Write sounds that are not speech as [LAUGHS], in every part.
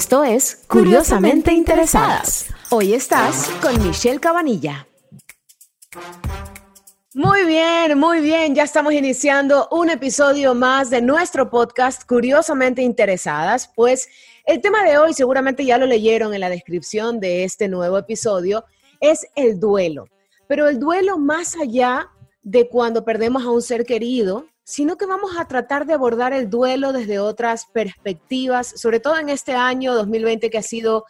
Esto es Curiosamente Interesadas. Hoy estás con Michelle Cabanilla. Muy bien, muy bien. Ya estamos iniciando un episodio más de nuestro podcast Curiosamente Interesadas. Pues el tema de hoy, seguramente ya lo leyeron en la descripción de este nuevo episodio, es el duelo. Pero el duelo más allá de cuando perdemos a un ser querido, sino que vamos a tratar de abordar el duelo desde otras perspectivas, sobre todo en este año 2020 que ha sido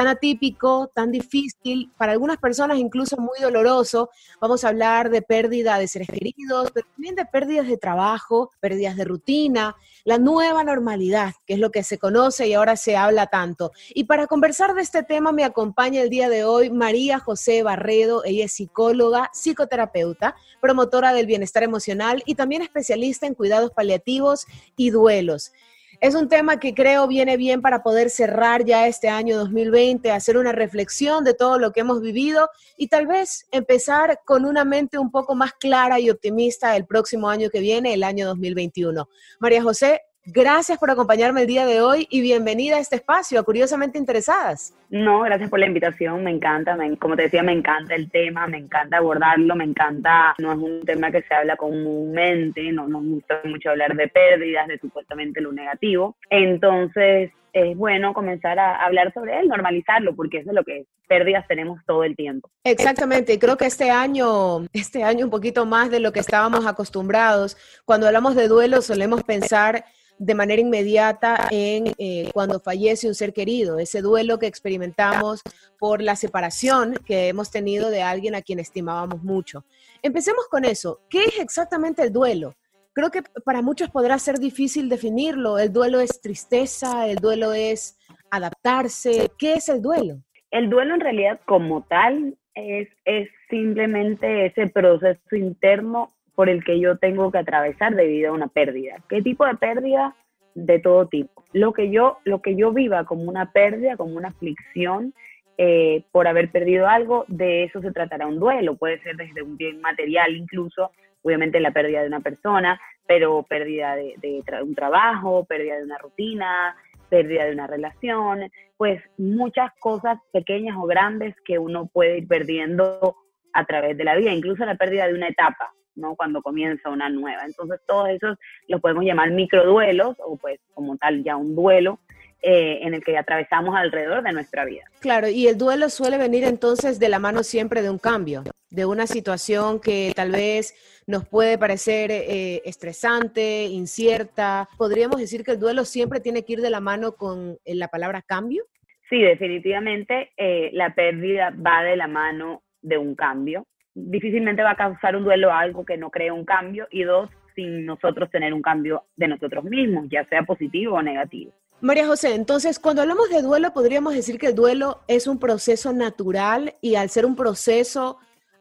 tan atípico, tan difícil, para algunas personas incluso muy doloroso. Vamos a hablar de pérdida de seres queridos, pero también de pérdidas de trabajo, pérdidas de rutina, la nueva normalidad, que es lo que se conoce y ahora se habla tanto. Y para conversar de este tema me acompaña el día de hoy María José Barredo, ella es psicóloga, psicoterapeuta, promotora del bienestar emocional y también especialista en cuidados paliativos y duelos. Es un tema que creo viene bien para poder cerrar ya este año 2020, hacer una reflexión de todo lo que hemos vivido y tal vez empezar con una mente un poco más clara y optimista el próximo año que viene, el año 2021. María José, Gracias por acompañarme el día de hoy y bienvenida a este espacio, a Curiosamente Interesadas. No, gracias por la invitación, me encanta, como te decía, me encanta el tema, me encanta abordarlo, me encanta, no es un tema que se habla comúnmente, no nos gusta mucho hablar de pérdidas, de supuestamente lo negativo, entonces es bueno comenzar a hablar sobre él, normalizarlo, porque eso es lo que es. Pérdidas tenemos todo el tiempo. Exactamente, creo que este año, este año un poquito más de lo que estábamos acostumbrados, cuando hablamos de duelo solemos pensar de manera inmediata en eh, cuando fallece un ser querido, ese duelo que experimentamos por la separación que hemos tenido de alguien a quien estimábamos mucho. Empecemos con eso. ¿Qué es exactamente el duelo? Creo que para muchos podrá ser difícil definirlo. El duelo es tristeza, el duelo es adaptarse. ¿Qué es el duelo? El duelo en realidad como tal es, es simplemente ese proceso interno por el que yo tengo que atravesar debido a una pérdida. ¿Qué tipo de pérdida? De todo tipo. Lo que yo, lo que yo viva como una pérdida, como una aflicción eh, por haber perdido algo, de eso se tratará un duelo. Puede ser desde un bien material incluso, obviamente la pérdida de una persona, pero pérdida de, un trabajo, pérdida de una rutina, pérdida de una relación, pues muchas cosas pequeñas o grandes que uno puede ir perdiendo a través de la vida, incluso la pérdida de una etapa. ¿No? Cuando comienza una nueva. Entonces, todos esos los podemos llamar microduelos o pues como tal ya un duelo eh, en el que atravesamos alrededor de nuestra vida. Claro, y el duelo suele venir entonces de la mano siempre de un cambio, de una situación que tal vez nos puede parecer eh, estresante, incierta. ¿Podríamos decir que el duelo siempre tiene que ir de la mano con eh, la palabra cambio? Sí, definitivamente la pérdida va de la mano de un cambio difícilmente va a causar un duelo a algo que no cree un cambio y dos, sin nosotros tener un cambio de nosotros mismos, ya sea positivo o negativo. María José, entonces cuando hablamos de duelo podríamos decir que el duelo es un proceso natural y al ser un proceso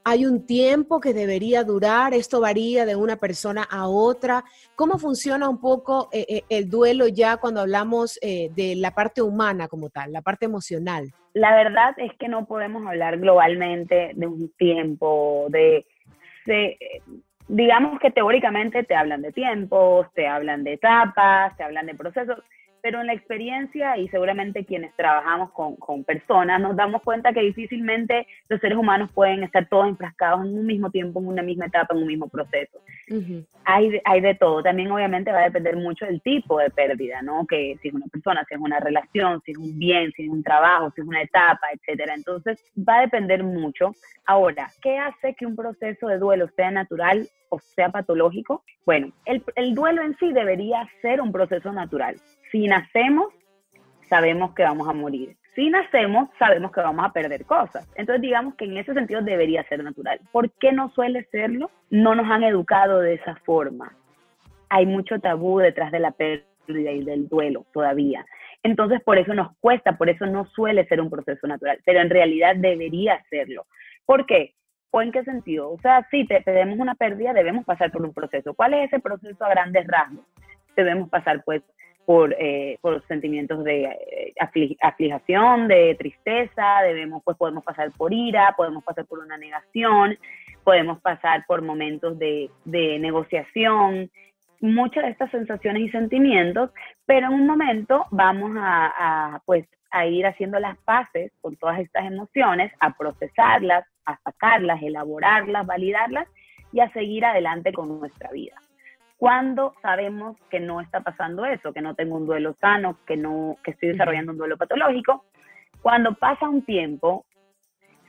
hay un tiempo que debería durar, esto varía de una persona a otra. ¿Cómo funciona un poco eh, eh, el duelo ya cuando hablamos eh, de la parte humana como tal, la parte emocional? La verdad es que no podemos hablar globalmente de un tiempo, de, de digamos que teóricamente te hablan de tiempos, te hablan de etapas, te hablan de procesos pero en la experiencia y seguramente quienes trabajamos con, con, personas nos damos cuenta que difícilmente los seres humanos pueden estar todos enfrascados en un mismo tiempo, en una misma etapa, en un mismo proceso. hay, hay de todo. También obviamente va a depender mucho del tipo de pérdida, ¿no? Que si es una persona, si es una relación, si es un bien, si es un trabajo, si es una etapa, etcétera. Entonces va a depender mucho. Ahora, ¿qué hace que un proceso de duelo sea natural o sea patológico? Bueno, el, el duelo en sí debería ser un proceso natural si nacemos, sabemos que vamos a morir. Si nacemos, sabemos que vamos a perder cosas. Entonces, digamos que en ese sentido debería ser natural. ¿Por qué no suele serlo? No nos han educado de esa forma. Hay mucho tabú detrás de la pérdida y del duelo todavía. Entonces, por eso nos cuesta, por eso no suele ser un proceso natural, pero en realidad debería serlo. ¿Por qué? ¿O en qué sentido? O sea, si te, tenemos una pérdida, debemos pasar por un proceso. ¿Cuál es ese proceso a grandes rasgos? Debemos pasar, pues, por, eh, por sentimientos de eh, aflijación, de tristeza, debemos, pues podemos pasar por ira, podemos pasar por una negación, podemos pasar por momentos de, de negociación, muchas de estas sensaciones y sentimientos, pero en un momento vamos a, a, pues, a ir haciendo las paces con todas estas emociones, a procesarlas, a sacarlas, elaborarlas, validarlas y a seguir adelante con nuestra vida. Cuando sabemos que no está pasando eso, que no tengo un duelo sano, que no que estoy desarrollando un duelo patológico, cuando pasa un tiempo,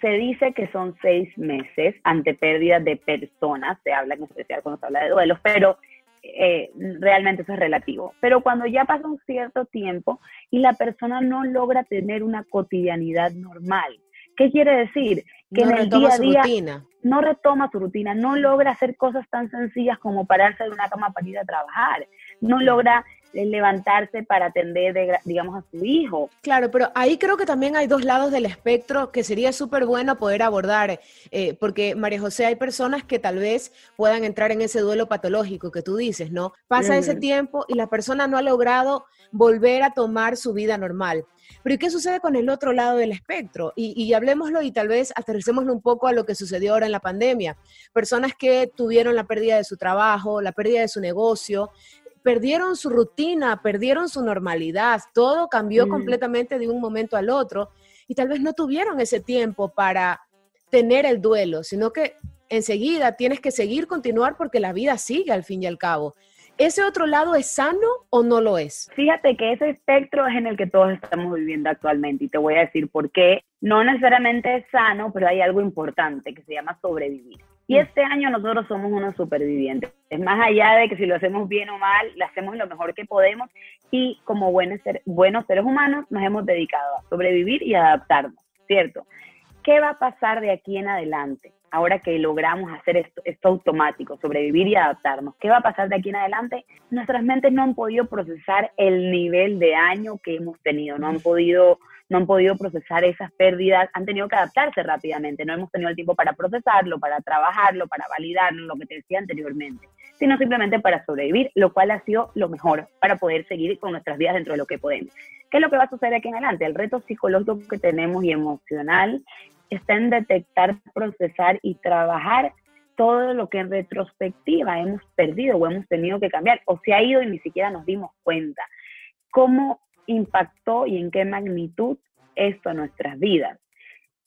se dice que son seis meses ante pérdidas de personas, se habla en especial cuando se habla de duelos, pero eh, realmente eso es relativo. Pero cuando ya pasa un cierto tiempo y la persona no logra tener una cotidianidad normal, ¿qué quiere decir? Que en el día a día no retoma su rutina, no logra hacer cosas tan sencillas como pararse de una cama para ir a trabajar, no logra levantarse para atender, digamos, a su hijo. Claro, pero ahí creo que también hay dos lados del espectro que sería súper bueno poder abordar, eh, porque María José, hay personas que tal vez puedan entrar en ese duelo patológico que tú dices, ¿no? Pasa ese tiempo y la persona no ha logrado volver a tomar su vida normal. Pero ¿y qué sucede con el otro lado del espectro? Y, y hablemoslo y tal vez aterricémoslo un poco a lo que sucedió ahora en la pandemia. Personas que tuvieron la pérdida de su trabajo, la pérdida de su negocio, perdieron su rutina, perdieron su normalidad, todo cambió mm. completamente de un momento al otro y tal vez no tuvieron ese tiempo para tener el duelo, sino que enseguida tienes que seguir, continuar porque la vida sigue al fin y al cabo. ¿Ese otro lado es sano o no lo es? Fíjate que ese espectro es en el que todos estamos viviendo actualmente y te voy a decir por qué. No necesariamente es sano, pero hay algo importante que se llama sobrevivir. Y este año nosotros somos unos supervivientes. Es más allá de que si lo hacemos bien o mal, lo hacemos lo mejor que podemos y como buenos, seres humanos nos hemos dedicado a sobrevivir y adaptarnos, ¿cierto? ¿Qué va a pasar de aquí en adelante? Ahora que logramos hacer esto, automático, sobrevivir y adaptarnos, ¿qué va a pasar de aquí en adelante? Nuestras mentes no han podido procesar el nivel de daño que hemos tenido, no han podido no han podido procesar esas pérdidas, han tenido que adaptarse rápidamente, no hemos tenido el tiempo para procesarlo, para trabajarlo, para validarlo, lo que te decía anteriormente, sino simplemente para sobrevivir, lo cual ha sido lo mejor para poder seguir con nuestras vidas dentro de lo que podemos. ¿Qué es lo que va a suceder aquí en adelante? El reto psicológico que tenemos y emocional está en detectar, procesar y trabajar todo lo que en retrospectiva hemos perdido o hemos tenido que cambiar o se ha ido y ni siquiera nos dimos cuenta. ¿Cómo impactó y en qué magnitud esto a nuestras vidas.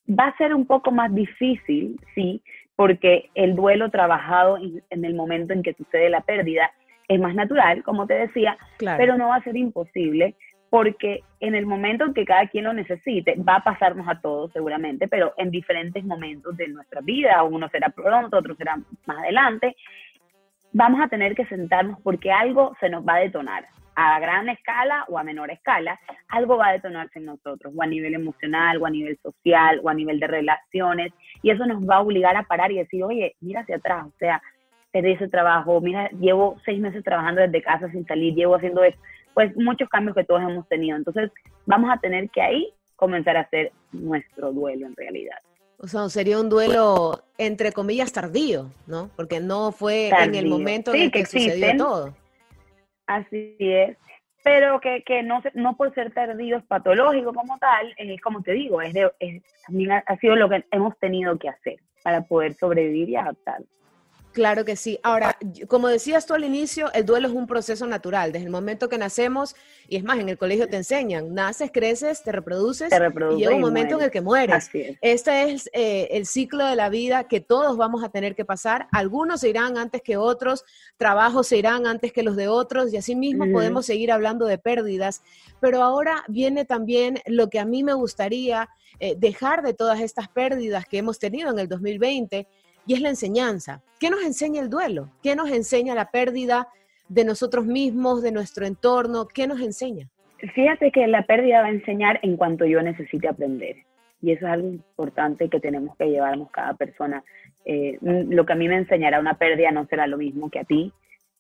Va a ser un poco más difícil, sí, porque el duelo trabajado en el momento en que sucede la pérdida es más natural, como te decía, pero no va a ser imposible porque en el momento en que cada quien lo necesite, va a pasarnos a todos seguramente, pero en diferentes momentos de nuestra vida, uno será pronto, otro será más adelante, vamos a tener que sentarnos porque algo se nos va a detonar a gran escala o a menor escala, algo va a detonarse en nosotros, o a nivel emocional, o a nivel social, o a nivel de relaciones, y eso nos va a obligar a parar y decir, oye, mira hacia atrás, o sea, perdí ese trabajo, mira, llevo seis meses trabajando desde casa sin salir, llevo haciendo pues muchos cambios que todos hemos tenido. Entonces, vamos a tener que ahí comenzar a hacer nuestro duelo en realidad. O sea, sería un duelo, entre comillas, tardío, ¿no? Porque no fue en el momento en el que, sucedió todo. Así es. Pero que, que no, no por ser tardíos patológicos como tal, es como te digo, es, de, también ha, sido lo que hemos tenido que hacer para poder sobrevivir y adaptarnos. Claro que sí. Ahora, como decías tú al inicio, el duelo es un proceso natural. Desde el momento que nacemos, y es más, en el colegio te enseñan, naces, creces, te reproduces, y llega un momento en el que mueres. Este es eh, el ciclo de la vida que todos vamos a tener que pasar. Algunos se irán antes que otros, trabajos se irán antes que los de otros, y así mismo podemos seguir hablando de pérdidas. Pero ahora viene también lo que a mí me gustaría eh, dejar de todas estas pérdidas que hemos tenido en el 2020 y es la enseñanza. ¿Qué nos enseña el duelo? ¿Qué nos enseña la pérdida de nosotros mismos, de nuestro entorno? ¿Qué nos enseña? Fíjate que la pérdida va a enseñar en cuanto yo necesite aprender. Y eso es algo importante que tenemos que llevarnos cada persona. Eh, lo que a mí me enseñará una pérdida no será lo mismo que a ti.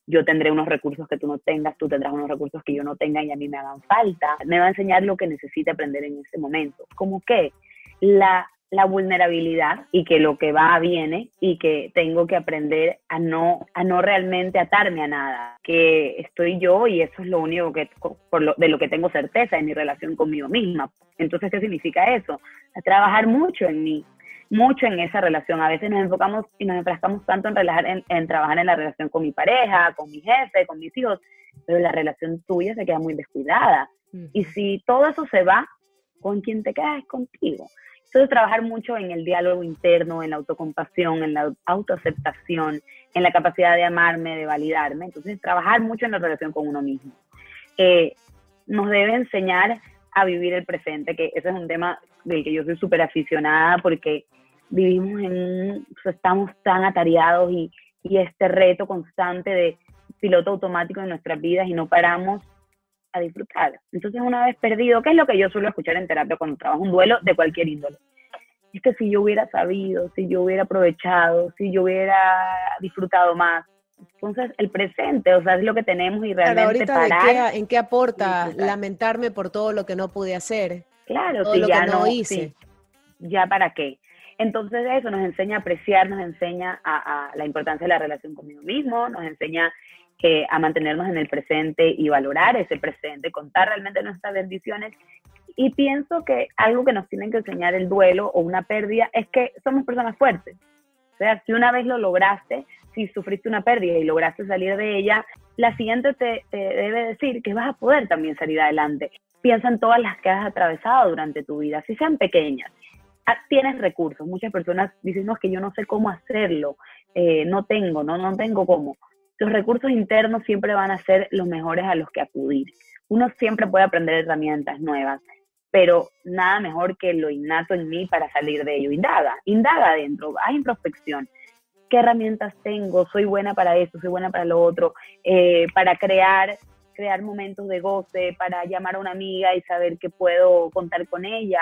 yo tendré unos recursos que tú no tengas, tú tendrás unos recursos que yo no tenga y a mí me hagan falta. Me va a enseñar lo que necesite aprender en ese momento. Como que la, la vulnerabilidad y que lo que va viene y que tengo que aprender a no, a no realmente atarme a nada, que estoy yo y eso es lo único que, por lo, de lo que tengo certeza en mi relación conmigo misma. Entonces, ¿qué significa eso? A trabajar mucho en mí, mucho en esa relación. A veces nos enfocamos y nos enfrascamos tanto en, relajar, en, trabajar en la relación con mi pareja, con mi jefe, con mis hijos, pero la relación tuya se queda muy descuidada. Y si todo eso se va, ¿con quién te quedas? Es contigo. Entonces, trabajar mucho en el diálogo interno, en la autocompasión, en la autoaceptación, en la capacidad de amarme, de validarme. Entonces, trabajar mucho en la relación con uno mismo. Eh, nos debe enseñar a vivir el presente, que ese es un tema del que yo soy súper aficionada porque vivimos en, estamos tan atareados y, y este reto constante de piloto automático en nuestras vidas y no paramos a disfrutar. Entonces, una vez perdido, ¿qué es lo que yo suelo escuchar en terapia cuando trabajo un duelo de cualquier índole? Es que si yo hubiera sabido, si yo hubiera aprovechado, si yo hubiera disfrutado más. Entonces, el presente, o sea, es lo que tenemos y realmente parar. ¿En qué aporta lamentarme por todo lo que no pude hacer? Claro, si ya no, hice. ya para qué. Entonces eso nos enseña a apreciar, nos enseña a, la importancia de la relación conmigo mismo, nos enseña que, a mantenernos en el presente y valorar ese presente, contar realmente nuestras bendiciones. Y pienso que algo que nos tienen que enseñar el duelo o una pérdida es que somos personas fuertes. O sea, si una vez lo lograste, si sufriste una pérdida y lograste salir de ella, la siguiente te, te debe decir que vas a poder también salir adelante piensa en todas las que has atravesado durante tu vida, si sean pequeñas. Ah, tienes recursos. Muchas personas dicen, no, es que yo no sé cómo hacerlo, eh, no tengo, no, no tengo cómo. Los recursos internos siempre van a ser los mejores a los que acudir. Uno siempre puede aprender herramientas nuevas, pero nada mejor que lo innato en mí para salir de ello. Indaga, indaga adentro, haz introspección. ¿Qué herramientas tengo? ¿Soy buena para esto? ¿Soy buena para lo otro? Eh, para crear crear momentos de goce, para llamar a una amiga y saber que puedo contar con ella,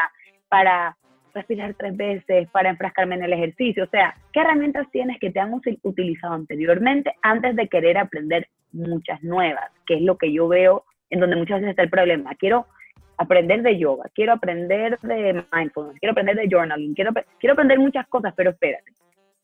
para respirar tres veces, para enfrascarme en el ejercicio. O sea, ¿qué herramientas tienes que te han utilizado anteriormente antes de querer aprender muchas nuevas? Que es lo que yo veo en donde muchas veces está el problema. Quiero aprender de yoga, quiero aprender de mindfulness, quiero aprender de journaling, quiero, quiero aprender muchas cosas, pero espérate,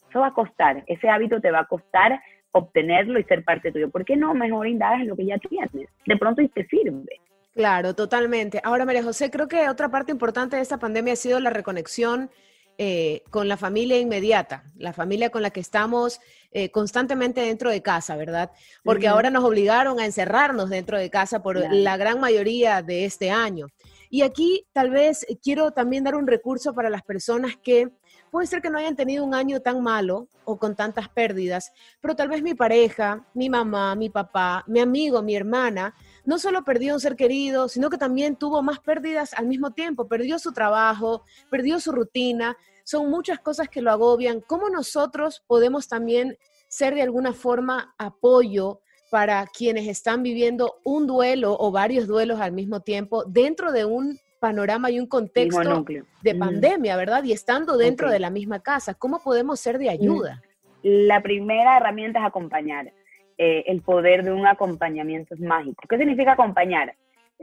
eso va a costar, ese hábito te va a costar obtenerlo y ser parte tuyo. ¿Por qué no mejor indagas en lo que ya tienes? De pronto y te sirve. Claro, totalmente. Ahora, María José, creo que otra parte importante de esta pandemia ha sido la reconexión eh, con la familia inmediata, la familia con la que estamos eh, constantemente dentro de casa, ¿verdad? Porque ahora nos obligaron a encerrarnos dentro de casa por la gran mayoría de este año. Y aquí tal vez quiero también dar un recurso para las personas que puede ser que no hayan tenido un año tan malo o con tantas pérdidas, pero tal vez mi pareja, mi mamá, mi papá, mi amigo, mi hermana, no solo perdió un ser querido, sino que también tuvo más pérdidas al mismo tiempo, perdió su trabajo, perdió su rutina, son muchas cosas que lo agobian. ¿Cómo nosotros podemos también ser de alguna forma apoyo para quienes están viviendo un duelo o varios duelos al mismo tiempo dentro de un panorama y un contexto de pandemia, ¿verdad? Y estando dentro de la misma casa, ¿cómo podemos ser de ayuda? La primera herramienta es acompañar. Eh, el poder de un acompañamiento es mágico. ¿Qué significa acompañar?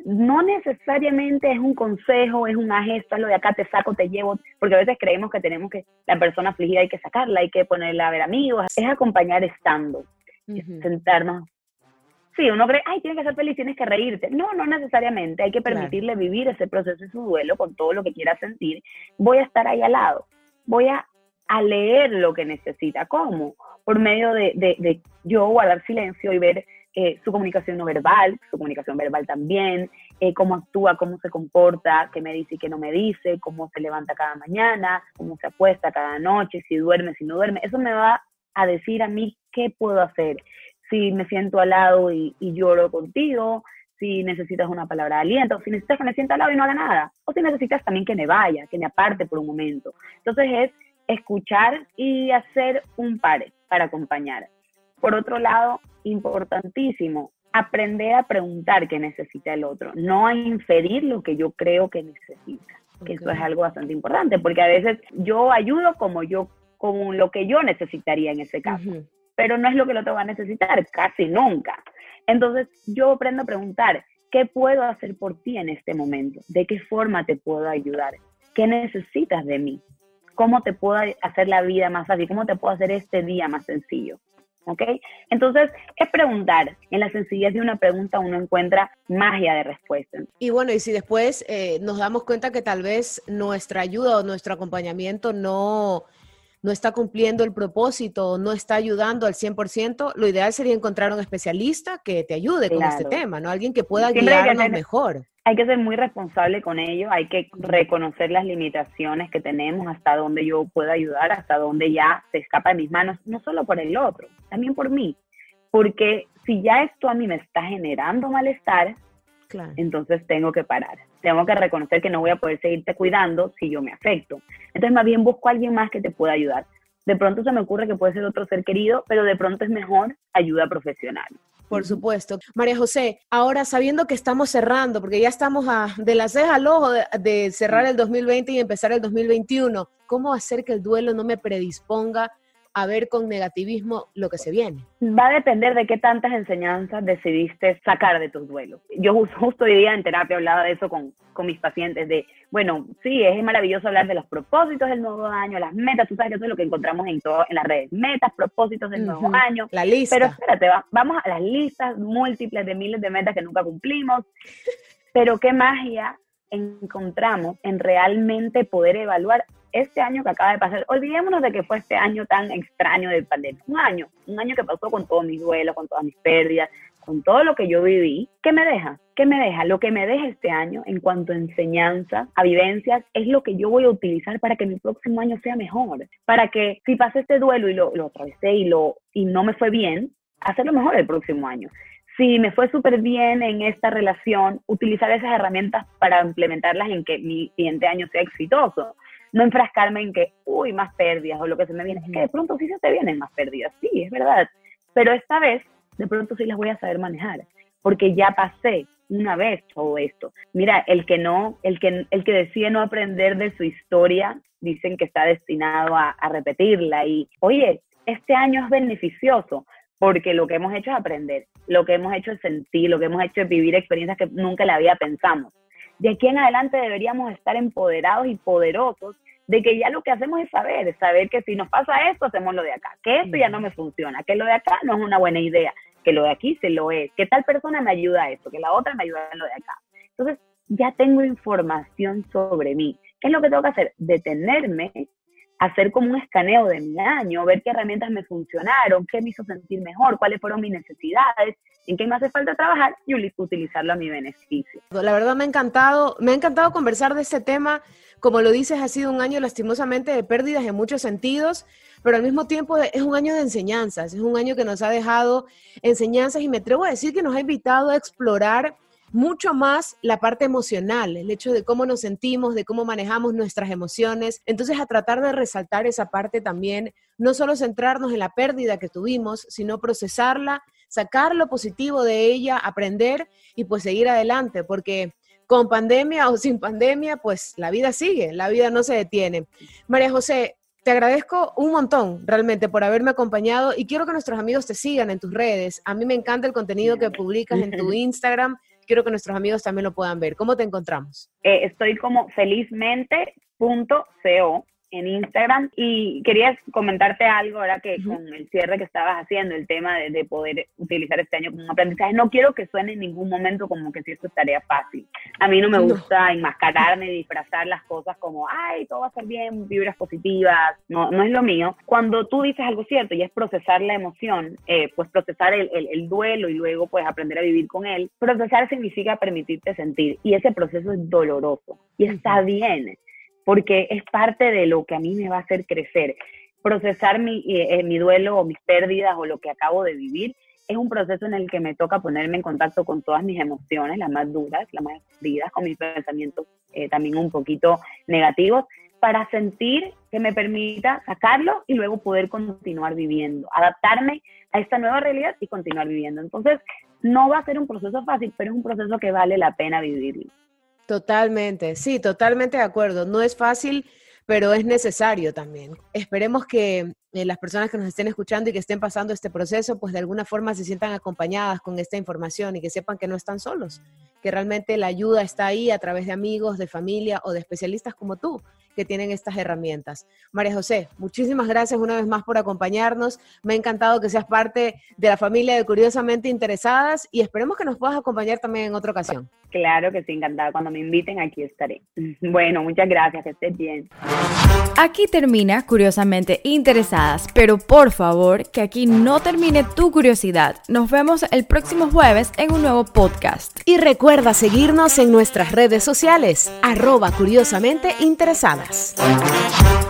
No necesariamente es un consejo, es un gesto, lo de acá te saco, te llevo, porque a veces creemos que tenemos que, la persona afligida hay que sacarla, hay que ponerla a ver amigos. Es acompañar estando, sentarnos Sí, uno cree, ay, tienes que ser feliz, tienes que reírte. No, no necesariamente. Hay que permitirle vivir ese proceso y su duelo con todo lo que quiera sentir. Voy a estar ahí al lado. Voy a, leer lo que necesita. ¿Cómo? Por medio de, de, yo guardar silencio y ver eh, su comunicación no verbal, su comunicación verbal también, eh, cómo actúa, cómo se comporta, qué me dice y qué no me dice, cómo se levanta cada mañana, cómo se apuesta cada noche, si duerme, si no duerme. Eso me va a decir a mí qué puedo hacer si me siento al lado y, lloro contigo, si necesitas una palabra de aliento, si necesitas que me sienta al lado y no haga nada, o si necesitas también que me vaya, que me aparte por un momento. Entonces es escuchar y hacer un par para acompañar. Por otro lado, importantísimo, aprender a preguntar qué necesita el otro, no a inferir lo que yo creo que necesita, que eso es algo bastante importante, porque a veces yo ayudo como yo, como lo que yo necesitaría en ese caso. pero no es lo que lo te va a necesitar, casi nunca. Entonces yo aprendo a preguntar, ¿qué puedo hacer por ti en este momento? ¿De qué forma te puedo ayudar? ¿Qué necesitas de mí? ¿Cómo te puedo hacer la vida más fácil? ¿Cómo te puedo hacer este día más sencillo? ¿Ok? Entonces, es preguntar. En la sencillez de una pregunta uno encuentra magia de respuesta. Y bueno, y si después eh, nos damos cuenta que tal vez nuestra ayuda o nuestro acompañamiento no, no está cumpliendo el propósito, no está ayudando al 100%, lo ideal sería encontrar un especialista que te ayude con este tema, ¿no? Alguien que pueda guiarnos mejor. Hay que ser muy responsable con ello, hay que reconocer las limitaciones que tenemos, hasta dónde yo puedo ayudar, hasta dónde ya se escapa de mis manos, no solo por el otro, también por mí. Porque si ya esto a mí me está generando malestar, entonces tengo que parar. Tengo que reconocer que no voy a poder seguirte cuidando si yo me afecto. Entonces más bien busco a alguien más que te pueda ayudar. De pronto se me ocurre que puede ser otro ser querido, pero de pronto es mejor ayuda profesional. Por supuesto. María José, ahora sabiendo que estamos cerrando, porque ya estamos a, de la ceja al ojo de cerrar el 2020 y empezar el 2021, ¿cómo hacer que el duelo no me predisponga a ver con negativismo lo que se viene? Va a depender de qué tantas enseñanzas decidiste sacar de tus duelos. Yo justo hoy día en terapia hablaba de eso con, con mis pacientes, de, bueno, sí, es maravilloso hablar de los propósitos del nuevo año, las metas, tú sabes que eso es lo que encontramos en, todo, en las redes, metas, propósitos del nuevo año. La lista. Pero espérate, vamos a las listas múltiples de miles de metas que nunca cumplimos, pero qué magia encontramos en realmente poder evaluar este año que acaba de pasar, olvidémonos de que fue este año tan extraño de pandemia, un año, un año que pasó con todos mis duelos, con todas mis pérdidas, con todo lo que yo viví, ¿qué me deja? ¿Qué me deja? Lo que me deja este año en cuanto a enseñanza, a vivencias, es lo que yo voy a utilizar para que mi próximo año sea mejor, para que si pasé este duelo y lo, lo atravesé y, lo, y no me fue bien, hacerlo mejor el próximo año. Si me fue súper bien en esta relación, utilizar esas herramientas para implementarlas en que mi siguiente año sea exitoso no enfrascarme en que, uy, más pérdidas o lo que se me viene. Es que de pronto sí se te vienen más pérdidas, sí, es verdad. Pero esta vez, de pronto sí las voy a saber manejar, porque ya pasé una vez todo esto. Mira, el que no, el que, el que decide no aprender de su historia, dicen que está destinado a, a repetirla. Y, oye, este año es beneficioso porque lo que hemos hecho es aprender, lo que hemos hecho es sentir, lo que hemos hecho es vivir experiencias que nunca en la vida pensamos. De aquí en adelante deberíamos estar empoderados y poderosos de que ya lo que hacemos es saber, saber que si nos pasa esto, hacemos lo de acá, que esto ya no me funciona, que lo de acá no es una buena idea, que lo de aquí se lo es, que tal persona me ayuda a esto, que la otra me ayuda en lo de acá. Entonces, ya tengo información sobre mí. ¿Qué es lo que tengo que hacer? Detenerme, hacer como un escaneo de mi año, ver qué herramientas me funcionaron, qué me hizo sentir mejor, cuáles fueron mis necesidades, en qué me hace falta trabajar y utilizarlo a mi beneficio. La verdad me ha encantado, me ha encantado conversar de este tema como lo dices, ha sido un año lastimosamente de pérdidas en muchos sentidos, pero al mismo tiempo es un año de enseñanzas, es un año que nos ha dejado enseñanzas y me atrevo a decir que nos ha invitado a explorar mucho más la parte emocional, el hecho de cómo nos sentimos, de cómo manejamos nuestras emociones. Entonces, a tratar de resaltar esa parte también, no solo centrarnos en la pérdida que tuvimos, sino procesarla, sacar lo positivo de ella, aprender y pues seguir adelante, porque con pandemia o sin pandemia, pues la vida sigue, la vida no se detiene. María José, te agradezco un montón realmente por haberme acompañado y quiero que nuestros amigos te sigan en tus redes. A mí me encanta el contenido que publicas en tu [LAUGHS] Instagram. Quiero que nuestros amigos también lo puedan ver. ¿Cómo te encontramos? Eh, estoy como felizmente.co en Instagram. Y quería comentarte algo ahora que con el cierre que estabas haciendo, el tema de, poder utilizar este año como un aprendizaje, no quiero que suene en ningún momento como que si esto es tarea fácil. A mí no me gusta enmascararme, disfrazar las cosas como, ay, todo va a ser bien, vibras positivas, no, no es lo mío. Cuando tú dices algo cierto y es procesar la emoción, eh, pues procesar el, el duelo y luego pues aprender a vivir con él, procesar significa permitirte sentir y ese proceso es doloroso y está bien porque es parte de lo que a mí me va a hacer crecer. Procesar mi, eh, mi duelo o mis pérdidas o lo que acabo de vivir es un proceso en el que me toca ponerme en contacto con todas mis emociones, las más duras, las más heridas, con mis pensamientos eh, también un poquito negativos, para sentir que me permita sacarlo y luego poder continuar viviendo, adaptarme a esta nueva realidad y continuar viviendo. Entonces, no va a ser un proceso fácil, pero es un proceso que vale la pena vivirlo. Totalmente, sí, totalmente de acuerdo. No es fácil, pero es necesario también. Esperemos que eh, las personas que nos estén escuchando y que estén pasando este proceso, pues de alguna forma se sientan acompañadas con esta información y que sepan que no están solos, que realmente la ayuda está ahí a través de amigos, de familia o de especialistas como tú que tienen estas herramientas. María José, muchísimas gracias una vez más por acompañarnos. Me ha encantado que seas parte de la familia de Curiosamente Interesadas y esperemos que nos puedas acompañar también en otra ocasión. Claro que sí, encantada. Cuando me inviten aquí estaré. [LAUGHS] Bueno, muchas gracias, que estés bien. Aquí termina Curiosamente Interesadas, pero por favor que aquí no termine tu curiosidad. Nos vemos el próximo jueves en un nuevo podcast. Y recuerda seguirnos en nuestras redes sociales, arroba curiosamente interesadas. más.